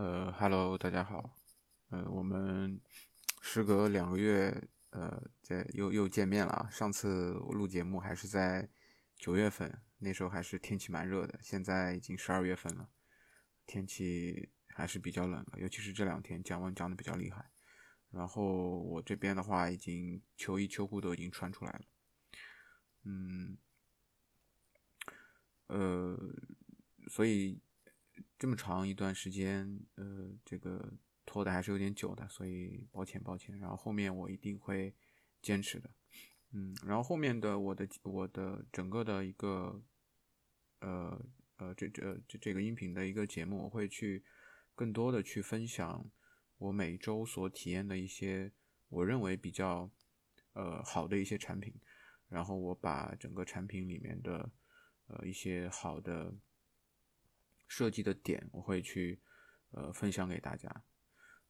呃，Hello，大家好。呃，我们时隔两个月，呃，在又又见面了啊。上次录节目还是在九月份，那时候还是天气蛮热的。现在已经十二月份了，天气还是比较冷了，尤其是这两天降温降的比较厉害。然后我这边的话，已经秋衣秋裤都已经穿出来了。嗯，呃，所以。这么长一段时间，呃，这个拖的还是有点久的，所以抱歉抱歉。然后后面我一定会坚持的，嗯，然后后面的我的我的整个的一个，呃呃，这这这这个音频的一个节目，我会去更多的去分享我每周所体验的一些我认为比较呃好的一些产品，然后我把整个产品里面的呃一些好的。设计的点我会去，呃，分享给大家。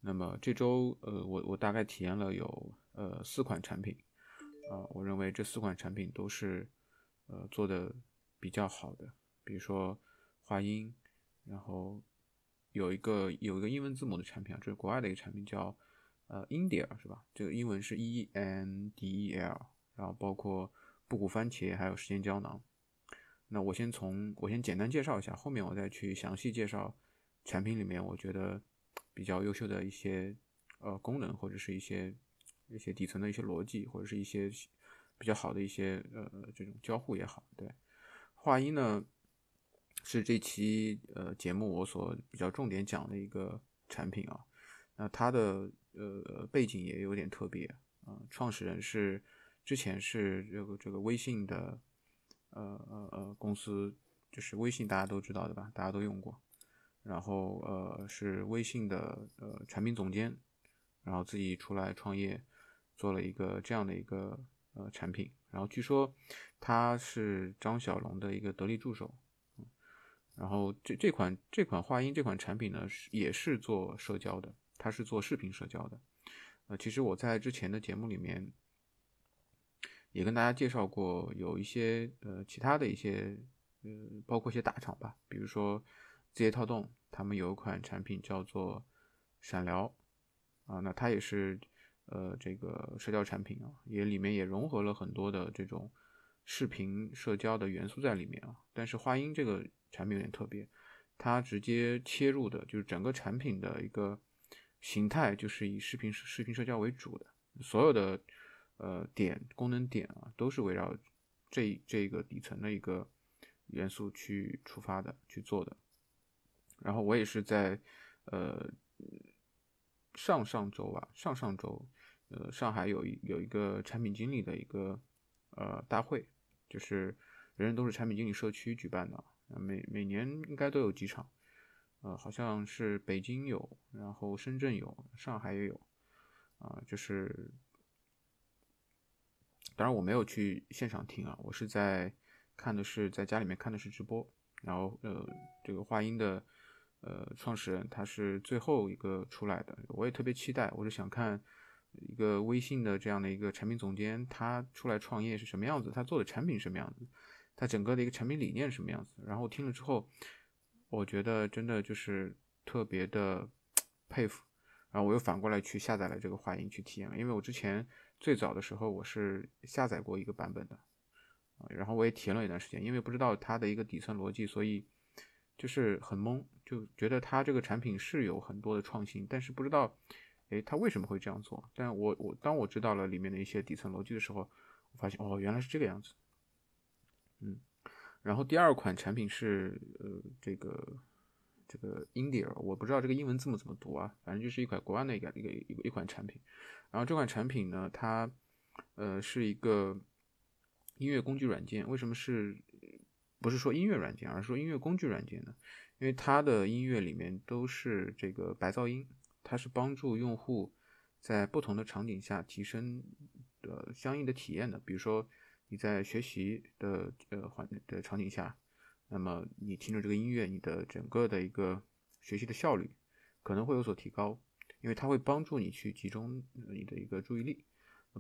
那么这周，呃，我我大概体验了有呃四款产品，啊，我认为这四款产品都是，呃，做的比较好的。比如说话音，然后有一个有一个英文字母的产品啊，这是国外的一个产品，叫呃 India 是吧？这个英文是 E N D E L，然后包括布谷番茄，还有时间胶囊。那我先从我先简单介绍一下，后面我再去详细介绍产品里面我觉得比较优秀的一些呃功能，或者是一些一些底层的一些逻辑，或者是一些比较好的一些呃这种交互也好。对，话音呢是这期呃节目我所比较重点讲的一个产品啊。那它的呃背景也有点特别啊，创始人是之前是这个这个微信的。呃呃呃，公司就是微信，大家都知道的吧？大家都用过。然后呃，是微信的呃产品总监，然后自己出来创业，做了一个这样的一个呃产品。然后据说他是张小龙的一个得力助手。然后这这款这款话音这款产品呢，是也是做社交的，它是做视频社交的。呃，其实我在之前的节目里面。也跟大家介绍过，有一些呃其他的一些呃，包括一些大厂吧，比如说字节跳动，他们有一款产品叫做闪聊啊，那它也是呃这个社交产品啊，也里面也融合了很多的这种视频社交的元素在里面啊。但是花音这个产品有点特别，它直接切入的就是整个产品的一个形态，就是以视频视频社交为主的，所有的。呃，点功能点啊，都是围绕这这个底层的一个元素去出发的去做的。然后我也是在呃上上周吧，上上周，呃，上海有一有一个产品经理的一个呃大会，就是人人都是产品经理社区举办的，每每年应该都有几场，呃，好像是北京有，然后深圳有，上海也有，啊，就是。当然我没有去现场听啊，我是在看的是在家里面看的是直播，然后呃这个话音的呃创始人他是最后一个出来的，我也特别期待，我是想看一个微信的这样的一个产品总监他出来创业是什么样子，他做的产品什么样子，他整个的一个产品理念什么样子，然后听了之后，我觉得真的就是特别的 佩服，然后我又反过来去下载了这个话音去体验了，因为我之前。最早的时候我是下载过一个版本的，啊，然后我也体验了一段时间，因为不知道它的一个底层逻辑，所以就是很懵，就觉得它这个产品是有很多的创新，但是不知道，诶，它为什么会这样做？但我我当我知道了里面的一些底层逻辑的时候，我发现哦，原来是这个样子，嗯，然后第二款产品是呃这个。这个 India 我不知道这个英文字母怎么读啊，反正就是一款国外的一个一个一个一款产品。然后这款产品呢，它呃是一个音乐工具软件。为什么是不是说音乐软件，而是说音乐工具软件呢？因为它的音乐里面都是这个白噪音，它是帮助用户在不同的场景下提升的相应的体验的。比如说你在学习的呃环的场景下。那么你听着这个音乐，你的整个的一个学习的效率可能会有所提高，因为它会帮助你去集中你的一个注意力，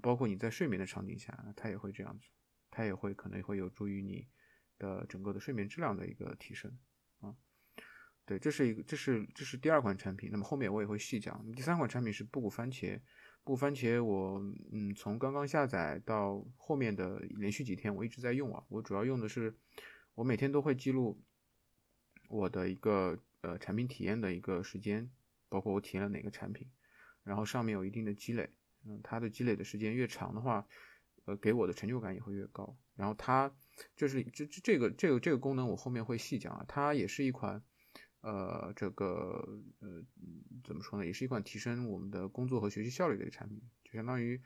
包括你在睡眠的场景下，它也会这样子，它也会可能会有助于你的整个的睡眠质量的一个提升啊。对，这是一个，这是这是第二款产品。那么后面我也会细讲。第三款产品是布谷番茄，布谷番茄我嗯从刚刚下载到后面的连续几天我一直在用啊。我主要用的是，我每天都会记录我的一个呃产品体验的一个时间，包括我体验了哪个产品，然后上面有一定的积累。嗯，它的积累的时间越长的话，呃，给我的成就感也会越高。然后它就是这这这个这个这个功能我后面会细讲啊。它也是一款呃这个呃怎么说呢，也是一款提升我们的工作和学习效率的一个产品，就相当于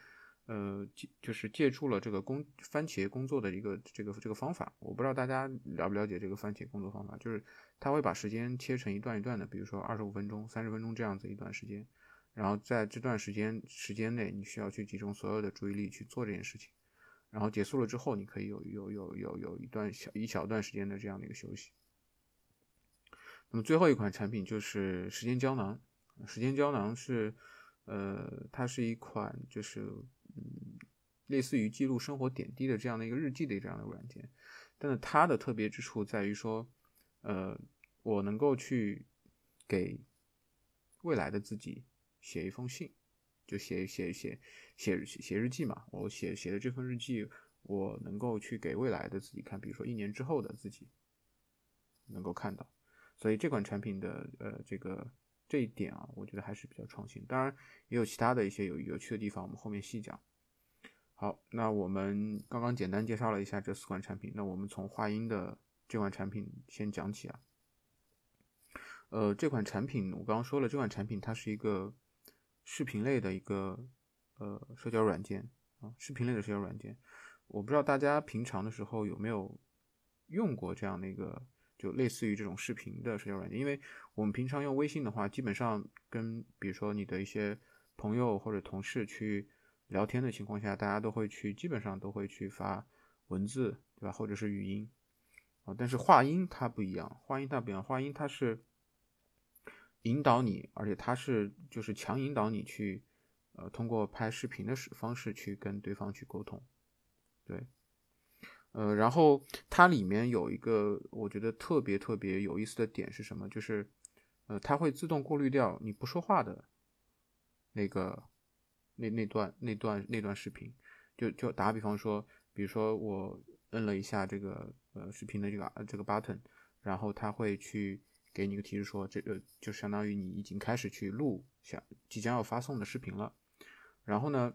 呃就是借助了这个工番茄工作的一个这个这个方法。我不知道大家了不了解这个番茄工作方法，就是它会把时间切成一段一段的，比如说二十五分钟、三十分钟这样子一段时间。然后在这段时间时间内，你需要去集中所有的注意力去做这件事情，然后结束了之后，你可以有有有有有一段小一小段时间的这样的一个休息。那么最后一款产品就是时间胶囊，时间胶囊是，呃，它是一款就是嗯，类似于记录生活点滴的这样的一个日记的这样的软件，但是它的特别之处在于说，呃，我能够去给未来的自己。写一封信，就写写写写写日记嘛。我写写的这份日记，我能够去给未来的自己看，比如说一年之后的自己能够看到。所以这款产品的呃这个这一点啊，我觉得还是比较创新。当然也有其他的一些有有趣的地方，我们后面细讲。好，那我们刚刚简单介绍了一下这四款产品，那我们从话音的这款产品先讲起啊。呃，这款产品我刚刚说了，这款产品它是一个。视频类的一个呃社交软件啊，视频类的社交软件，我不知道大家平常的时候有没有用过这样的一个，就类似于这种视频的社交软件。因为我们平常用微信的话，基本上跟比如说你的一些朋友或者同事去聊天的情况下，大家都会去基本上都会去发文字，对吧？或者是语音啊，但是话音它不一样，话音它不一样，话音它是。引导你，而且它是就是强引导你去，呃，通过拍视频的方式去跟对方去沟通，对，呃，然后它里面有一个我觉得特别特别有意思的点是什么？就是，呃，它会自动过滤掉你不说话的那个那那段那段那段视频，就就打个比方说，比如说我摁了一下这个呃视频的这个这个 button，然后它会去。给你一个提示，说这个就相当于你已经开始去录想即将要发送的视频了。然后呢，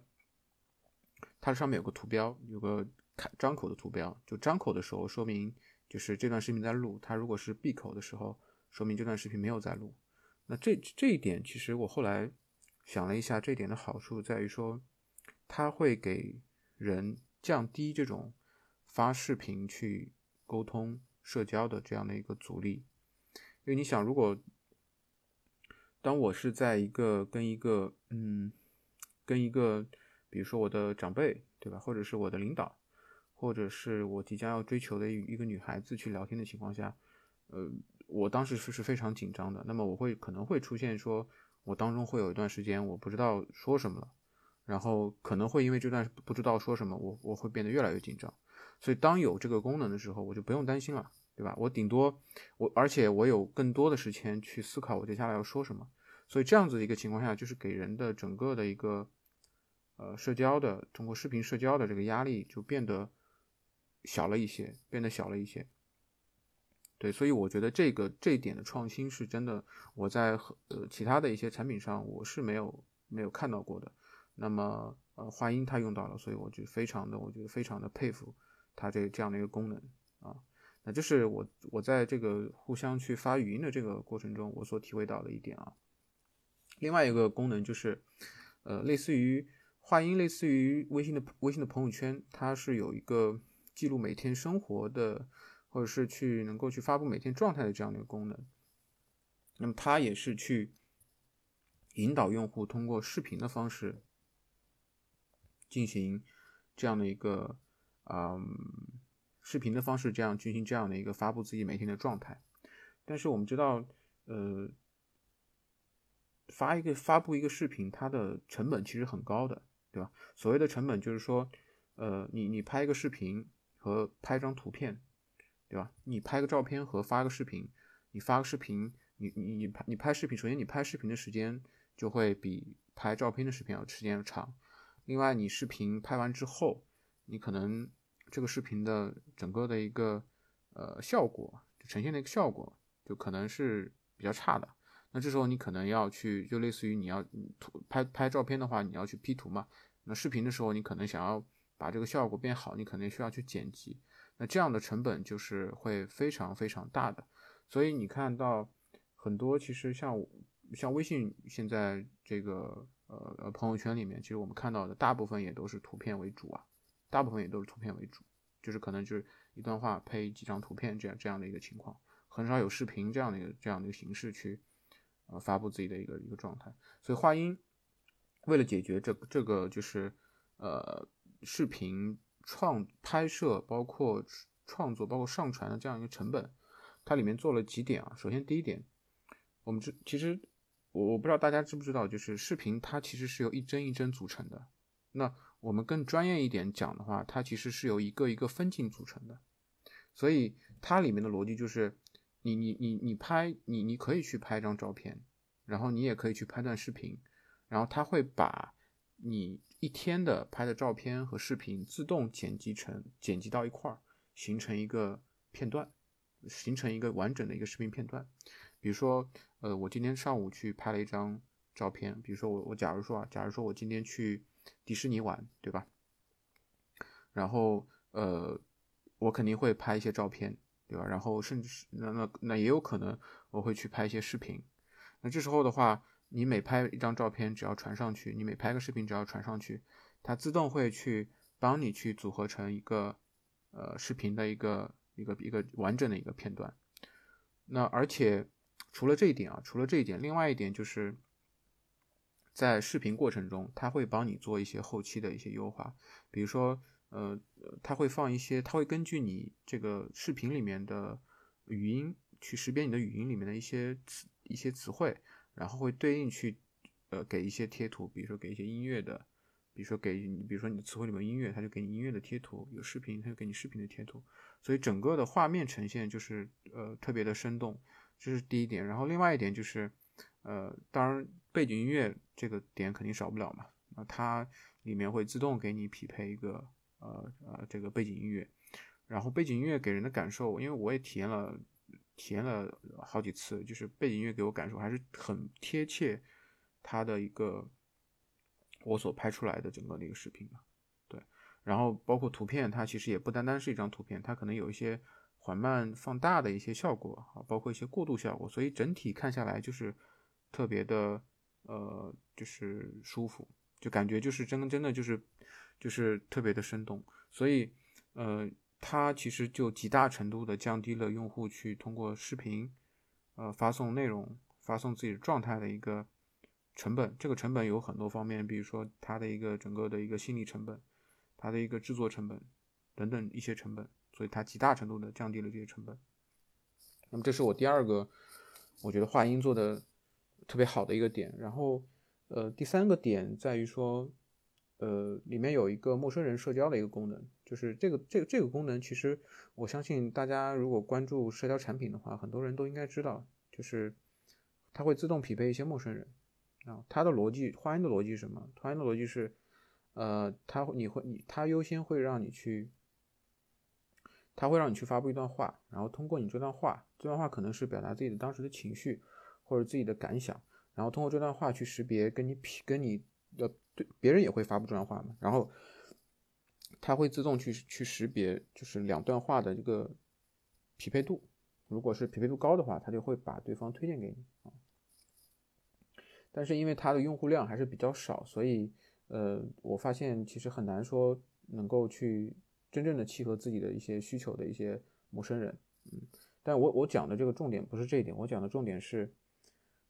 它上面有个图标，有个开张口的图标，就张口的时候说明就是这段视频在录。它如果是闭口的时候，说明这段视频没有在录。那这这一点其实我后来想了一下，这一点的好处在于说，它会给人降低这种发视频去沟通社交的这样的一个阻力。因为你想，如果当我是在一个跟一个嗯，跟一个，比如说我的长辈，对吧，或者是我的领导，或者是我即将要追求的一个女孩子去聊天的情况下，呃，我当时是是非常紧张的。那么我会可能会出现说，我当中会有一段时间我不知道说什么了，然后可能会因为这段不知道说什么，我我会变得越来越紧张。所以当有这个功能的时候，我就不用担心了。对吧？我顶多我，而且我有更多的时间去思考我接下来要说什么，所以这样子一个情况下，就是给人的整个的一个呃社交的通过视频社交的这个压力就变得小了一些，变得小了一些。对，所以我觉得这个这一点的创新是真的，我在呃其他的一些产品上我是没有没有看到过的。那么呃话音它用到了，所以我就非常的我觉得非常的佩服它这这样的一个功能啊。那就是我我在这个互相去发语音的这个过程中，我所体会到的一点啊。另外一个功能就是，呃，类似于话音，类似于微信的微信的朋友圈，它是有一个记录每天生活的，或者是去能够去发布每天状态的这样的一个功能。那么它也是去引导用户通过视频的方式进行这样的一个，嗯。视频的方式，这样进行这样的一个发布自己每天的状态，但是我们知道，呃，发一个发布一个视频，它的成本其实很高的，对吧？所谓的成本就是说，呃，你你拍一个视频和拍张图片，对吧？你拍个照片和发个视频，你发个视频，你你你拍你拍视频，首先你拍视频的时间就会比拍照片的视频要时间要长。另外，你视频拍完之后，你可能这个视频的整个的一个呃效果，就呈现的一个效果，就可能是比较差的。那这时候你可能要去，就类似于你要图拍拍照片的话，你要去 P 图嘛。那视频的时候，你可能想要把这个效果变好，你肯定需要去剪辑。那这样的成本就是会非常非常大的。所以你看到很多，其实像像微信现在这个。呃呃，朋友圈里面，其实我们看到的大部分也都是图片为主啊，大部分也都是图片为主，就是可能就是一段话配几张图片这样这样的一个情况，很少有视频这样的一个这样的一个形式去呃发布自己的一个一个状态。所以，话音为了解决这这个就是呃视频创拍摄包括创作包括上传的这样一个成本，它里面做了几点啊。首先，第一点，我们这其实。我我不知道大家知不知道，就是视频它其实是由一帧一帧组成的。那我们更专业一点讲的话，它其实是由一个一个分镜组成的。所以它里面的逻辑就是，你你你你拍你你可以去拍一张照片，然后你也可以去拍段视频，然后它会把你一天的拍的照片和视频自动剪辑成剪辑到一块儿，形成一个片段，形成一个完整的一个视频片段。比如说。呃，我今天上午去拍了一张照片。比如说，我我假如说啊，假如说我今天去迪士尼玩，对吧？然后呃，我肯定会拍一些照片，对吧？然后甚至是那那那也有可能我会去拍一些视频。那这时候的话，你每拍一张照片，只要传上去，你每拍个视频，只要传上去，它自动会去帮你去组合成一个呃视频的一个一个一个完整的一个片段。那而且。除了这一点啊，除了这一点，另外一点就是在视频过程中，它会帮你做一些后期的一些优化，比如说，呃，它会放一些，它会根据你这个视频里面的语音去识别你的语音里面的一些词一些词汇，然后会对应去，呃，给一些贴图，比如说给一些音乐的，比如说给你，比如说你的词汇里面音乐，它就给你音乐的贴图；有视频，它就给你视频的贴图，所以整个的画面呈现就是呃特别的生动。这是第一点，然后另外一点就是，呃，当然背景音乐这个点肯定少不了嘛，那它里面会自动给你匹配一个呃呃这个背景音乐，然后背景音乐给人的感受，因为我也体验了体验了好几次，就是背景音乐给我感受还是很贴切它的一个我所拍出来的整个那个视频的，对，然后包括图片，它其实也不单单是一张图片，它可能有一些。缓慢放大的一些效果啊，包括一些过渡效果，所以整体看下来就是特别的呃，就是舒服，就感觉就是真真的就是就是特别的生动，所以呃，它其实就极大程度的降低了用户去通过视频呃发送内容、发送自己的状态的一个成本。这个成本有很多方面，比如说它的一个整个的一个心理成本，它的一个制作成本等等一些成本。所以它极大程度的降低了这些成本。那么这是我第二个，我觉得话音做的特别好的一个点。然后，呃，第三个点在于说，呃，里面有一个陌生人社交的一个功能，就是这个这个这个功能，其实我相信大家如果关注社交产品的话，很多人都应该知道，就是它会自动匹配一些陌生人啊。它的逻辑，话音的逻辑是什么？话音的逻辑是，呃，它你会你它优先会让你去。它会让你去发布一段话，然后通过你这段话，这段话可能是表达自己的当时的情绪或者自己的感想，然后通过这段话去识别跟你匹跟你的对别人也会发布这段话嘛，然后它会自动去去识别就是两段话的这个匹配度，如果是匹配度高的话，它就会把对方推荐给你啊。但是因为它的用户量还是比较少，所以呃，我发现其实很难说能够去。真正的契合自己的一些需求的一些陌生人，嗯，但我我讲的这个重点不是这一点，我讲的重点是，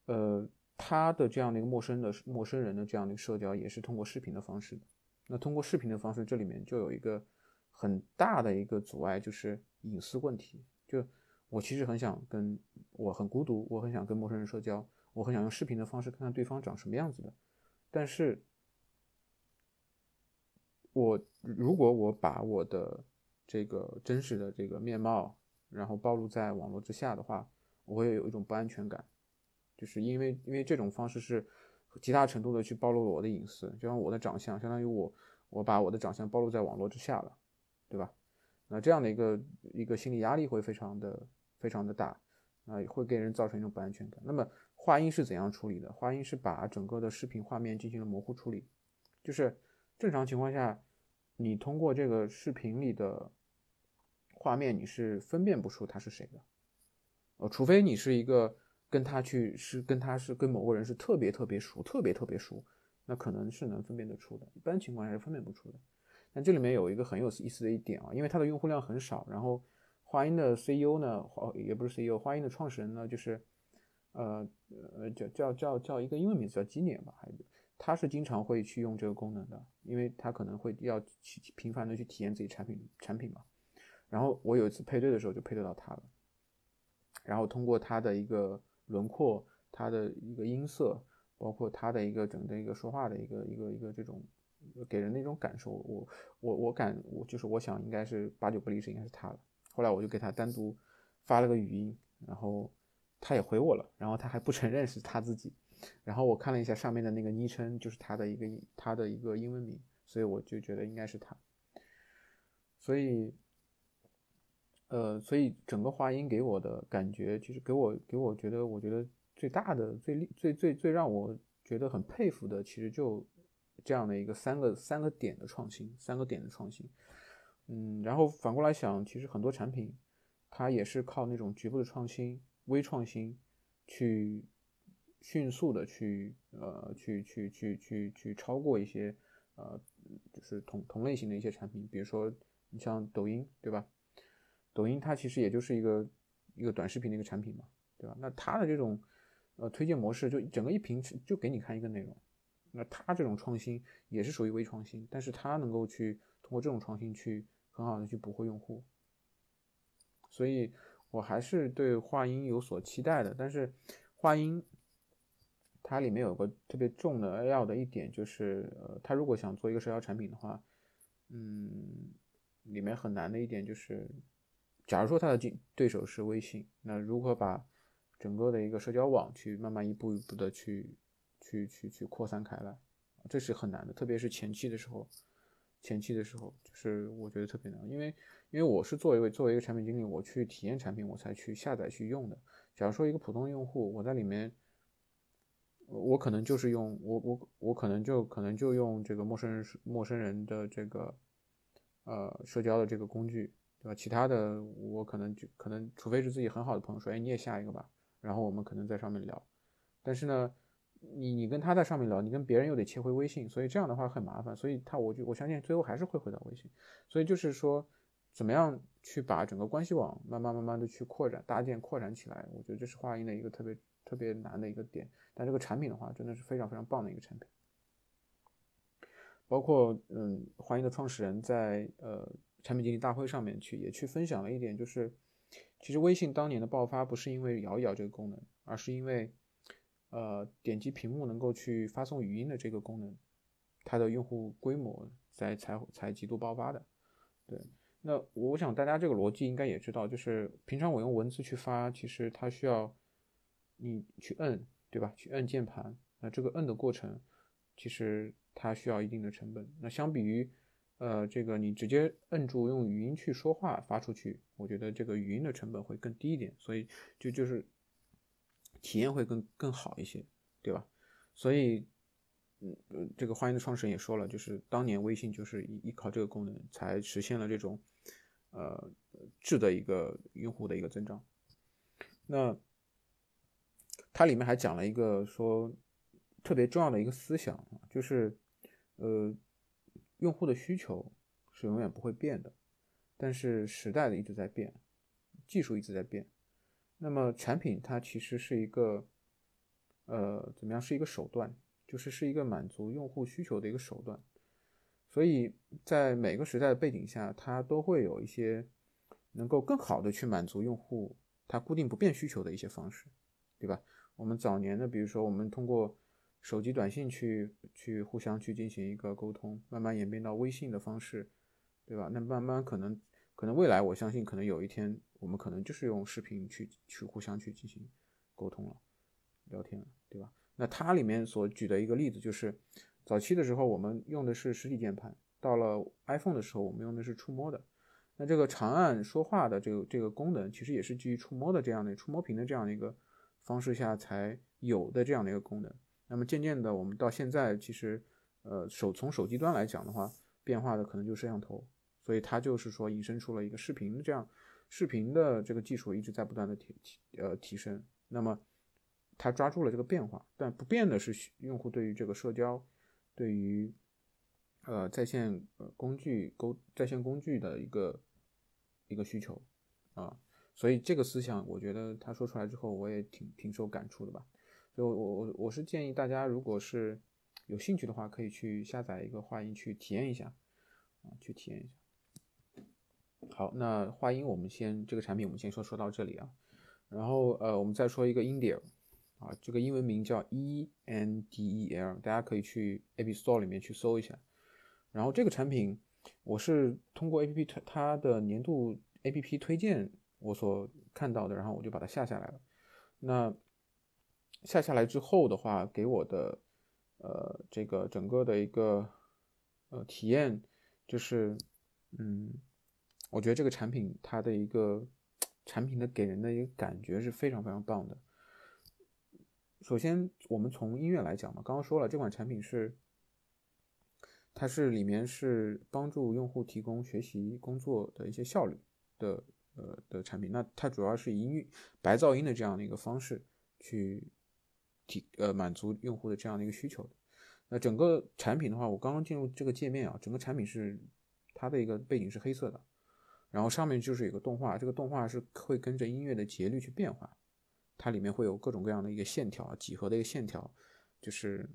呃，他的这样的一个陌生的陌生人的这样的一个社交也是通过视频的方式。那通过视频的方式，这里面就有一个很大的一个阻碍，就是隐私问题。就我其实很想跟我很孤独，我很想跟陌生人社交，我很想用视频的方式看看对方长什么样子的，但是。我如果我把我的这个真实的这个面貌，然后暴露在网络之下的话，我会有一种不安全感，就是因为因为这种方式是极大程度的去暴露了我的隐私，就像我的长相，相当于我我把我的长相暴露在网络之下了，对吧？那这样的一个一个心理压力会非常的非常的大，啊，会给人造成一种不安全感。那么话音是怎样处理的？话音是把整个的视频画面进行了模糊处理，就是正常情况下，你通过这个视频里的画面，你是分辨不出他是谁的，呃，除非你是一个。跟他去是跟他是跟某个人是特别特别熟，特别特别熟，那可能是能分辨得出的。一般情况下是分辨不出的。但这里面有一个很有意思的一点啊，因为它的用户量很少，然后花音的 CEO 呢，也不是 CEO，花音的创始人呢，就是呃呃叫叫叫叫一个英文名字叫基年吧，还是他是经常会去用这个功能的，因为他可能会要去频繁的去体验自己产品产品嘛。然后我有一次配对的时候就配对到他了，然后通过他的一个。轮廓，它的一个音色，包括它的一个整个一个说话的一个一个一个这种给人的一种感受，我我我感我就是我想应该是八九不离十，应该是他了。后来我就给他单独发了个语音，然后他也回我了，然后他还不承认是他自己，然后我看了一下上面的那个昵称，就是他的一个他的一个英文名，所以我就觉得应该是他，所以。呃，所以整个话音给我的感觉，其实给我给我觉得，我觉得最大的、最、最最最让我觉得很佩服的，其实就这样的一个三个三个点的创新，三个点的创新。嗯，然后反过来想，其实很多产品它也是靠那种局部的创新、微创新，去迅速的去呃去去去去去超过一些呃就是同同类型的一些产品，比如说你像抖音，对吧？抖音它其实也就是一个一个短视频的一个产品嘛，对吧？那它的这种呃推荐模式，就整个一屏就给你看一个内容，那它这种创新也是属于微创新，但是它能够去通过这种创新去很好的去捕获用户，所以我还是对话音有所期待的。但是话音它里面有个特别重的要的一点就是，呃，它如果想做一个社交产品的话，嗯，里面很难的一点就是。假如说他的竞对手是微信，那如何把整个的一个社交网去慢慢一步一步的去去去去扩散开来，这是很难的，特别是前期的时候，前期的时候就是我觉得特别难，因为因为我是作为作为一个产品经理，我去体验产品，我才去下载去用的。假如说一个普通用户，我在里面，我可能就是用我我我可能就可能就用这个陌生人陌生人的这个呃社交的这个工具。对吧？其他的我可能就可能，除非是自己很好的朋友说，哎，你也下一个吧，然后我们可能在上面聊。但是呢，你你跟他在上面聊，你跟别人又得切回微信，所以这样的话很麻烦。所以他我就我相信最后还是会回到微信。所以就是说，怎么样去把整个关系网慢慢慢慢的去扩展搭建扩展起来，我觉得这是话音的一个特别特别难的一个点。但这个产品的话，真的是非常非常棒的一个产品。包括嗯，华音的创始人在呃。产品经理大会上面去也去分享了一点，就是其实微信当年的爆发不是因为摇一摇这个功能，而是因为呃点击屏幕能够去发送语音的这个功能，它的用户规模在才才极度爆发的。对，那我想大家这个逻辑应该也知道，就是平常我用文字去发，其实它需要你去摁，对吧？去摁键盘，那这个摁的过程其实它需要一定的成本。那相比于呃，这个你直接摁住用语音去说话发出去，我觉得这个语音的成本会更低一点，所以就就是体验会更更好一些，对吧？所以，嗯，这个欢迎的创始人也说了，就是当年微信就是依依靠这个功能才实现了这种呃质的一个用户的一个增长。那它里面还讲了一个说特别重要的一个思想，就是呃。用户的需求是永远不会变的，但是时代的一直在变，技术一直在变。那么产品它其实是一个，呃，怎么样？是一个手段，就是是一个满足用户需求的一个手段。所以在每个时代的背景下，它都会有一些能够更好的去满足用户他固定不变需求的一些方式，对吧？我们早年的，比如说我们通过。手机短信去去互相去进行一个沟通，慢慢演变到微信的方式，对吧？那慢慢可能可能未来我相信可能有一天我们可能就是用视频去去互相去进行沟通了，聊天。对吧那它里面所举的一个例子就是，早期的时候我们用的是实体键盘，到了 iPhone 的时候我们用的是触摸的。那这个长按说话的这个这个功能，其实也是基于触摸的这样的触摸屏的这样的一个方式下才有的这样的一个功能。那么渐渐的，我们到现在其实，呃，手从手机端来讲的话，变化的可能就是摄像头，所以它就是说引申出了一个视频这样视频的这个技术一直在不断的提提呃提升。那么它抓住了这个变化，但不变的是用户对于这个社交，对于呃在线呃工具沟在线工具的一个。一个需求啊，所以这个思想，我觉得他说出来之后，我也挺挺受感触的吧。就，我我我是建议大家，如果是有兴趣的话，可以去下载一个话音去体验一下啊，去体验一下。好，那话音我们先这个产品我们先说说到这里啊，然后呃，我们再说一个 India 啊，这个英文名叫 E N D E L，大家可以去 App Store 里面去搜一下。然后这个产品。我是通过 A P P 推它的年度 A P P 推荐我所看到的，然后我就把它下下来了。那下下来之后的话，给我的呃这个整个的一个呃体验就是，嗯，我觉得这个产品它的一个产品的给人的一个感觉是非常非常棒的。首先，我们从音乐来讲嘛，刚刚说了这款产品是。它是里面是帮助用户提供学习工作的一些效率的呃的产品，那它主要是以音乐白噪音的这样的一个方式去提呃满足用户的这样的一个需求的。那整个产品的话，我刚刚进入这个界面啊，整个产品是它的一个背景是黑色的，然后上面就是有个动画，这个动画是会跟着音乐的节律去变化，它里面会有各种各样的一个线条，几何的一个线条，就是。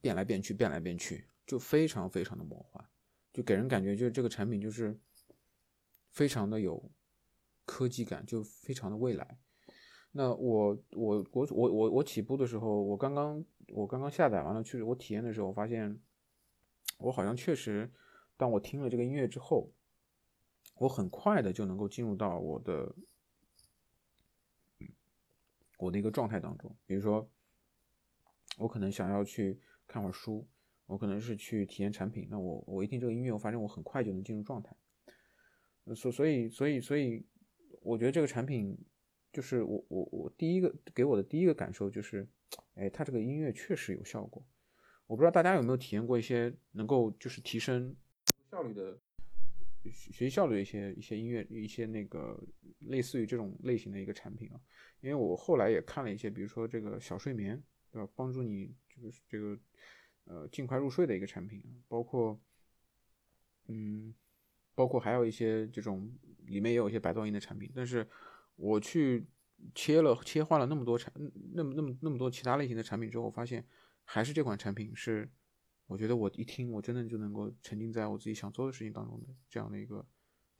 变来变去，变来变去，就非常非常的魔幻，就给人感觉就是这个产品就是非常的有科技感，就非常的未来。那我我我我我我起步的时候，我刚刚我刚刚下载完了去我体验的时候，我发现我好像确实，当我听了这个音乐之后，我很快的就能够进入到我的我的一个状态当中，比如说我可能想要去。看会儿书，我可能是去体验产品。那我我一听这个音乐，我发现我很快就能进入状态。所所以所以所以，我觉得这个产品就是我我我第一个给我的第一个感受就是，哎，它这个音乐确实有效果。我不知道大家有没有体验过一些能够就是提升效率的学习效率的一些一些音乐一些那个类似于这种类型的一个产品啊。因为我后来也看了一些，比如说这个小睡眠，对吧？帮助你这个这个。呃，尽快入睡的一个产品，包括，嗯，包括还有一些这种里面也有一些白噪音的产品，但是我去切了切换了那么多产那么那么那么多其他类型的产品之后，我发现还是这款产品是，我觉得我一听我真的就能够沉浸在我自己想做的事情当中的这样的一个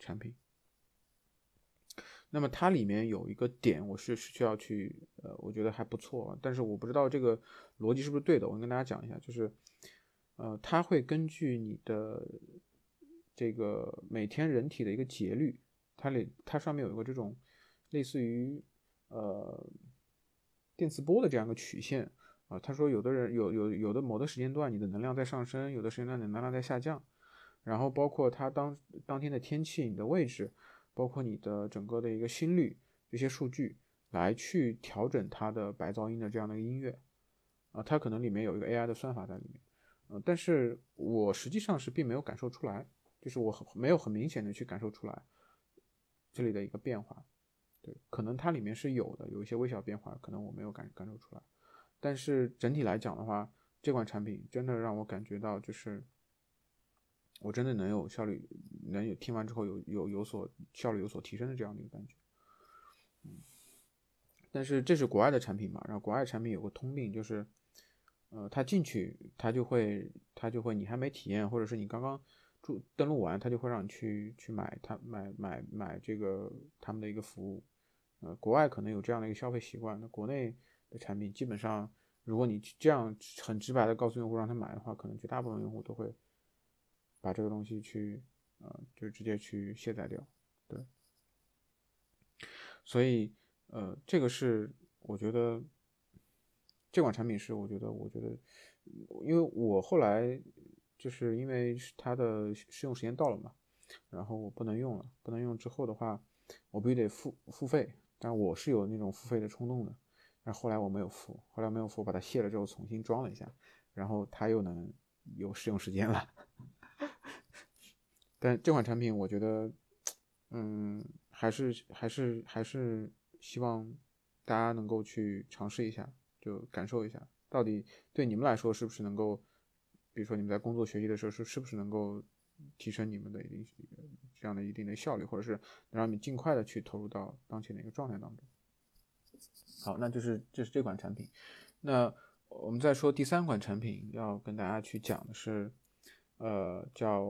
产品。那么它里面有一个点，我是需要去，呃，我觉得还不错，但是我不知道这个逻辑是不是对的，我跟大家讲一下，就是，呃，它会根据你的这个每天人体的一个节律，它里它上面有一个这种类似于呃电磁波的这样一个曲线。啊，他说有的人有有有的某的时间段你的能量在上升，有的时间段的能量在下降，然后包括它当当天的天气、你的位置。包括你的整个的一个心率这些数据来去调整它的白噪音的这样的一个音乐。啊，它可能里面有一个 AI 的算法在里面，呃，但是我实际上是并没有感受出来，就是我很没有很明显的去感受出来这里的一个变化，对，可能它里面是有的，有一些微小变化，可能我没有感感受出来，但是整体来讲的话，这款产品真的让我感觉到就是。我真的能有效率，能有听完之后有有有所效率有所提升的这样的一个感觉，嗯，但是这是国外的产品嘛，然后国外产品有个通病就是，呃，他进去他就会他就会你还没体验，或者是你刚刚注登录完，他就会让你去去买他买买买这个他们的一个服务，呃，国外可能有这样的一个消费习惯，那国内的产品基本上，如果你这样很直白的告诉用户让他买的话，可能绝大部分用户都会。把这个东西去，呃，就直接去卸载掉，对。所以，呃，这个是我觉得这款产品是我觉得，我觉得，因为我后来就是因为它的试用时间到了嘛，然后我不能用了，不能用之后的话，我必须得付付费。但我是有那种付费的冲动的，但后来我没有付，后来没有付，把它卸了之后重新装了一下，然后它又能有试用时间了。但这款产品我觉得，嗯，还是还是还是希望大家能够去尝试一下，就感受一下，到底对你们来说是不是能够，比如说你们在工作学习的时候是是不是能够提升你们的一定这样的一定的效率，或者是能让你尽快的去投入到当前的一个状态当中。好，那就是这是这款产品。那我们再说第三款产品，要跟大家去讲的是，呃，叫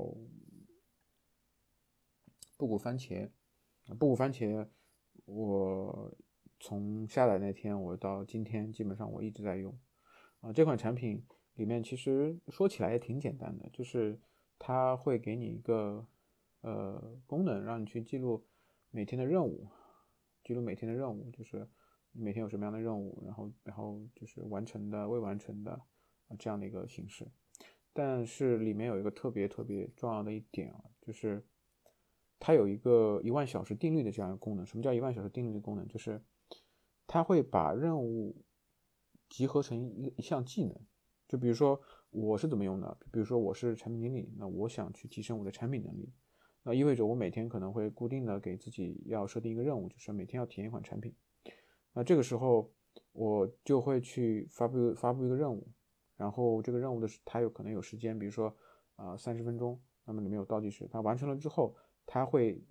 布谷番茄。布谷番茄，我从下载那天我到今天，基本上我一直在用。啊，这款产品里面其实说起来也挺简单的，就是它会给你一个。呃，功能让你去记录每天的任务，记录每天的任务，就是每天有什么样的任务，然后然后就是完成的、未完成的啊这样的一个形式。但是里面有一个特别特别重要的一点啊，就是它有一个一万小时定律的这样一个功能。什么叫一万小时定律的功能？就是它会把任务集合成一一项技能。就比如说我是怎么用的？比如说我是产品经理，那我想去提升我的产品能力。那意味着我每天可能会固定的给自己要设定一个任务，就是每天要体验一款产品。那这个时候我就会去发布发布一个任务，然后这个任务的它有可能有时间，比如说啊三十分钟，那么里面有倒计时。它完成了之后，它会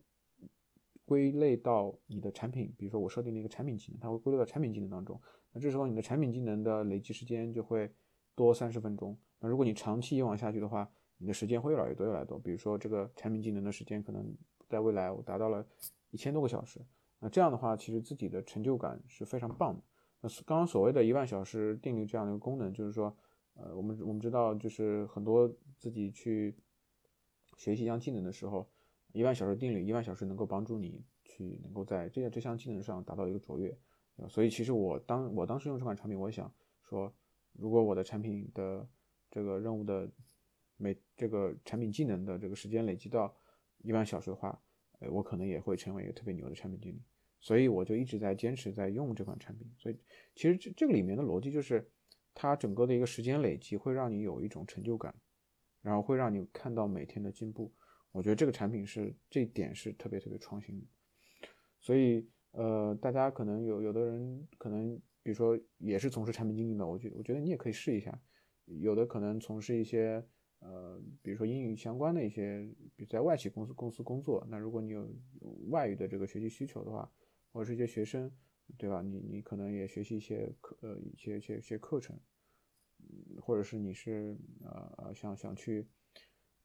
归类到你的产品，比如说我设定了一个产品技能，它会归类到产品技能当中。那这时候你的产品技能的累计时间就会多三十分钟。那如果你长期以往下去的话，你的时间会越来越多，越来越多。比如说，这个产品技能的时间可能在未来我达到了一千多个小时。那这样的话，其实自己的成就感是非常棒的。那刚刚所谓的一万小时定律这样的一个功能，就是说，呃，我们我们知道，就是很多自己去学习一项技能的时候，一万小时定律，一万小时能够帮助你去能够在这这项技能上达到一个卓越。所以，其实我当我当时用这款产品，我想说，如果我的产品的这个任务的每这个产品技能的这个时间累积到一万小时的话，呃，我可能也会成为一个特别牛的产品经理。所以我就一直在坚持在用这款产品。所以其实这这个里面的逻辑就是，它整个的一个时间累积会让你有一种成就感，然后会让你看到每天的进步。我觉得这个产品是这点是特别特别创新的。所以呃，大家可能有有的人可能比如说也是从事产品经理的，我觉我觉得你也可以试一下。有的可能从事一些。呃，比如说英语相关的一些，比如在外企公司公司工作，那如果你有外语的这个学习需求的话，或者是一些学生，对吧？你你可能也学习一些课，呃，一些一些一些课程，或者是你是呃呃想想去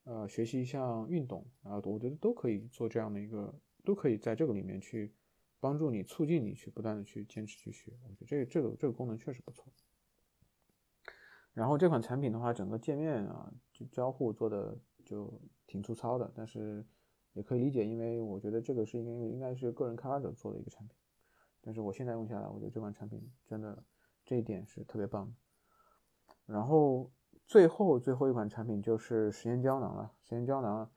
呃学习一项运动，然后我觉得都可以做这样的一个，都可以在这个里面去帮助你，促进你去不断的去坚持去学。我觉得这个这个这个功能确实不错。然后这款产品的话，整个界面啊，就交互做的就挺粗糙的，但是也可以理解，因为我觉得这个是应该应该是个人开发者做的一个产品。但是我现在用下来，我觉得这款产品真的这一点是特别棒的。然后最后最后一款产品就是时间胶囊了。时间胶囊，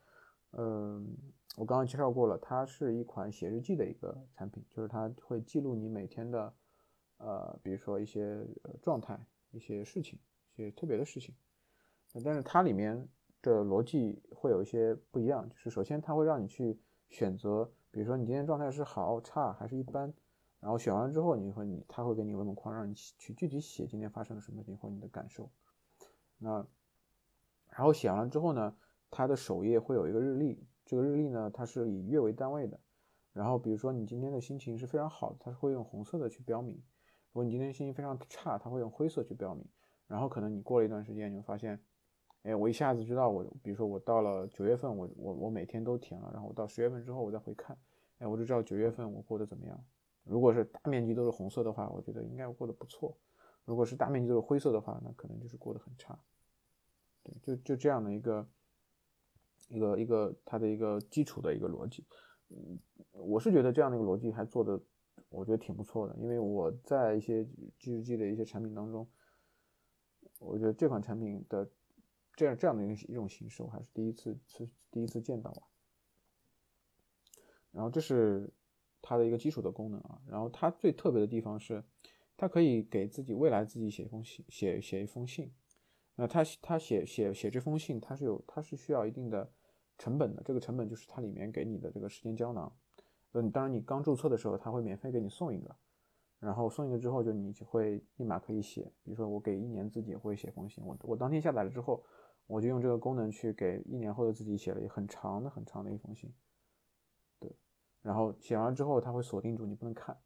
嗯，我刚刚介绍过了，它是一款写日记的一个产品，就是它会记录你每天的，呃，比如说一些状态、一些事情。些特别的事情，但是它里面的逻辑会有一些不一样。就是首先，它会让你去选择，比如说你今天状态是好、差还是一般，然后选完之后，你会你它会给你文本框，让你去具体写今天发生了什么情况，你的感受。那然后写完了之后呢，它的首页会有一个日历，这个日历呢，它是以月为单位的。然后比如说你今天的心情是非常好的，它是会用红色的去标明；如果你今天心情非常差，它会用灰色去标明。然后可能你过了一段时间，你会发现，哎，我一下子知道我，比如说我到了九月份，我我我每天都填了，然后我到十月份之后，我再回看，哎，我就知道九月份我过得怎么样。如果是大面积都是红色的话，我觉得应该过得不错；如果是大面积都是灰色的话，那可能就是过得很差。对，就就这样的一个一个一个它的一个基础的一个逻辑，嗯，我是觉得这样的一个逻辑还做的我觉得挺不错的，因为我在一些记日记的一些产品当中，我觉得这款产品的这样这样的一个一种形式，我还是第一次次第一次见到吧。然后这是它的一个基础的功能啊，然后它最特别的地方是，它可以给自己未来自己写一封信，写写一封信。那他他写写写这封信，它是有它是需要一定的成本的，这个成本就是它里面给你的这个时间胶囊。嗯，当然你刚注册的时候，他会免费给你送一个，然后送一个之后，就你就会立马可以写。比如说我给一年自己会写封信，我我当天下载了之后，我就用这个功能去给一年后的自己写了一很长的很长的一封信。对，然后写完之后，他会锁定住你不能看，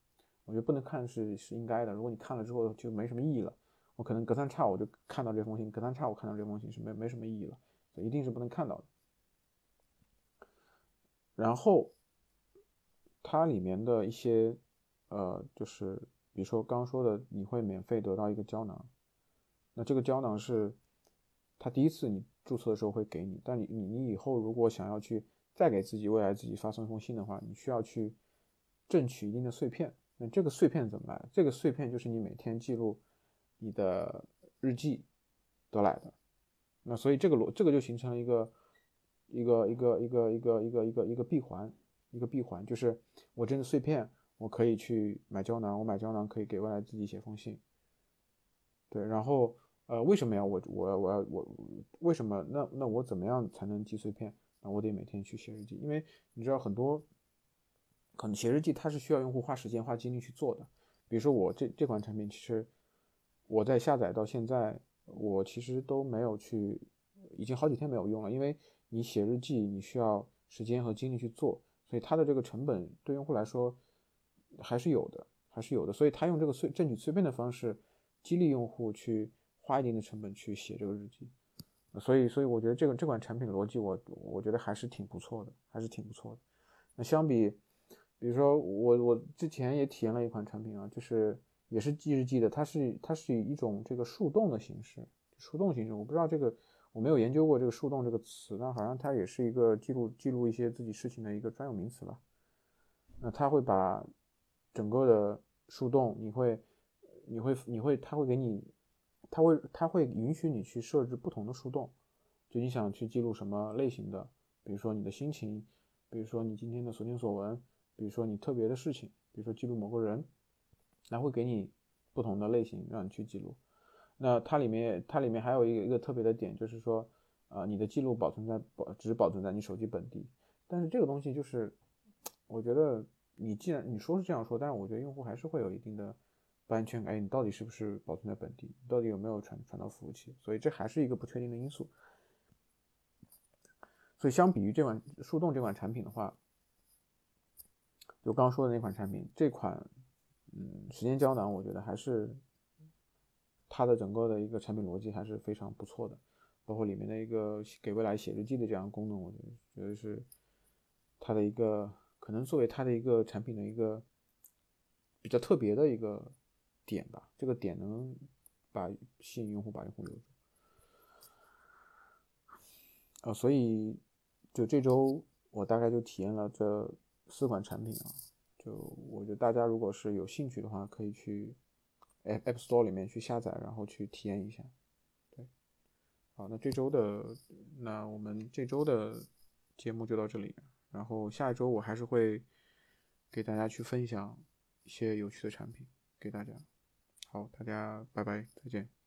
我觉得不能看是是应该的。如果你看了之后就没什么意义了。我可能隔三差五就看到这封信，隔三差五看到这封信是没没什么意义了，所以一定是不能看到的。然后，它里面的一些，呃，就是比如说刚刚说的，你会免费得到一个胶囊，那这个胶囊是，他第一次你注册的时候会给你，但你你你以后如果想要去再给自己未来自己发送一封信的话，你需要去挣取一定的碎片。那这个碎片怎么来？这个碎片就是你每天记录。你的日记得来的，那所以这个逻这个就形成了一个一个一个一个一个一个一个一个闭环，一个闭环就是我真的碎片，我可以去买胶囊，我买胶囊可以给未来自己写封信，对，然后呃为什么呀？我我我要我为什么？那那我怎么样才能记碎片？那我得每天去写日记，因为你知道很多可能写日记它是需要用户花时间花精力去做的，比如说我这这款产品其实。我在下载到现在，我其实都没有去，已经好几天没有用了。因为你写日记，你需要时间和精力去做，所以它的这个成本对用户来说还是有的，还是有的。所以他用这个碎证据碎片的方式激励用户去花一定的成本去写这个日记。所以，所以我觉得这个这款产品逻辑，我我觉得还是挺不错的，还是挺不错的。那相比，比如说我我之前也体验了一款产品啊，就是。也是记日记的，它是它是以一种这个树洞的形式，树洞形式，我不知道这个我没有研究过这个树洞这个词，但好像它也是一个记录记录一些自己事情的一个专有名词吧。那它会把整个的树洞，你会你会你会它会给你，它会它会允许你去设置不同的树洞，就你想去记录什么类型的，比如说你的心情，比如说你今天的所见所闻，比如说你特别的事情，比如说记录某个人。然后会给你不同的类型让你去记录，那它里面它里面还有一个一个特别的点，就是说，呃，你的记录保存在保只保存在你手机本地，但是这个东西就是，我觉得你既然你说是这样说，但是我觉得用户还是会有一定的不安全感，哎，你到底是不是保存在本地，到底有没有传传到服务器，所以这还是一个不确定的因素。所以相比于这款树洞这款产品的话，就刚刚说的那款产品，这款。嗯，时间胶囊我觉得还是它的整个的一个产品逻辑还是非常不错的，包括里面的一个给未来写日记的这样功能，我觉得觉得是它的一个可能作为它的一个产品的一个比较特别的一个点吧。这个点能把吸引用户，把用户留住。啊，所以就这周我大概就体验了这四款产品啊。就我觉得大家如果是有兴趣的话，可以去 App Store 里面去下载，然后去体验一下。对，好，那这周的那我们这周的节目就到这里，然后下一周我还是会给大家去分享一些有趣的产品给大家。好，大家拜拜，再见。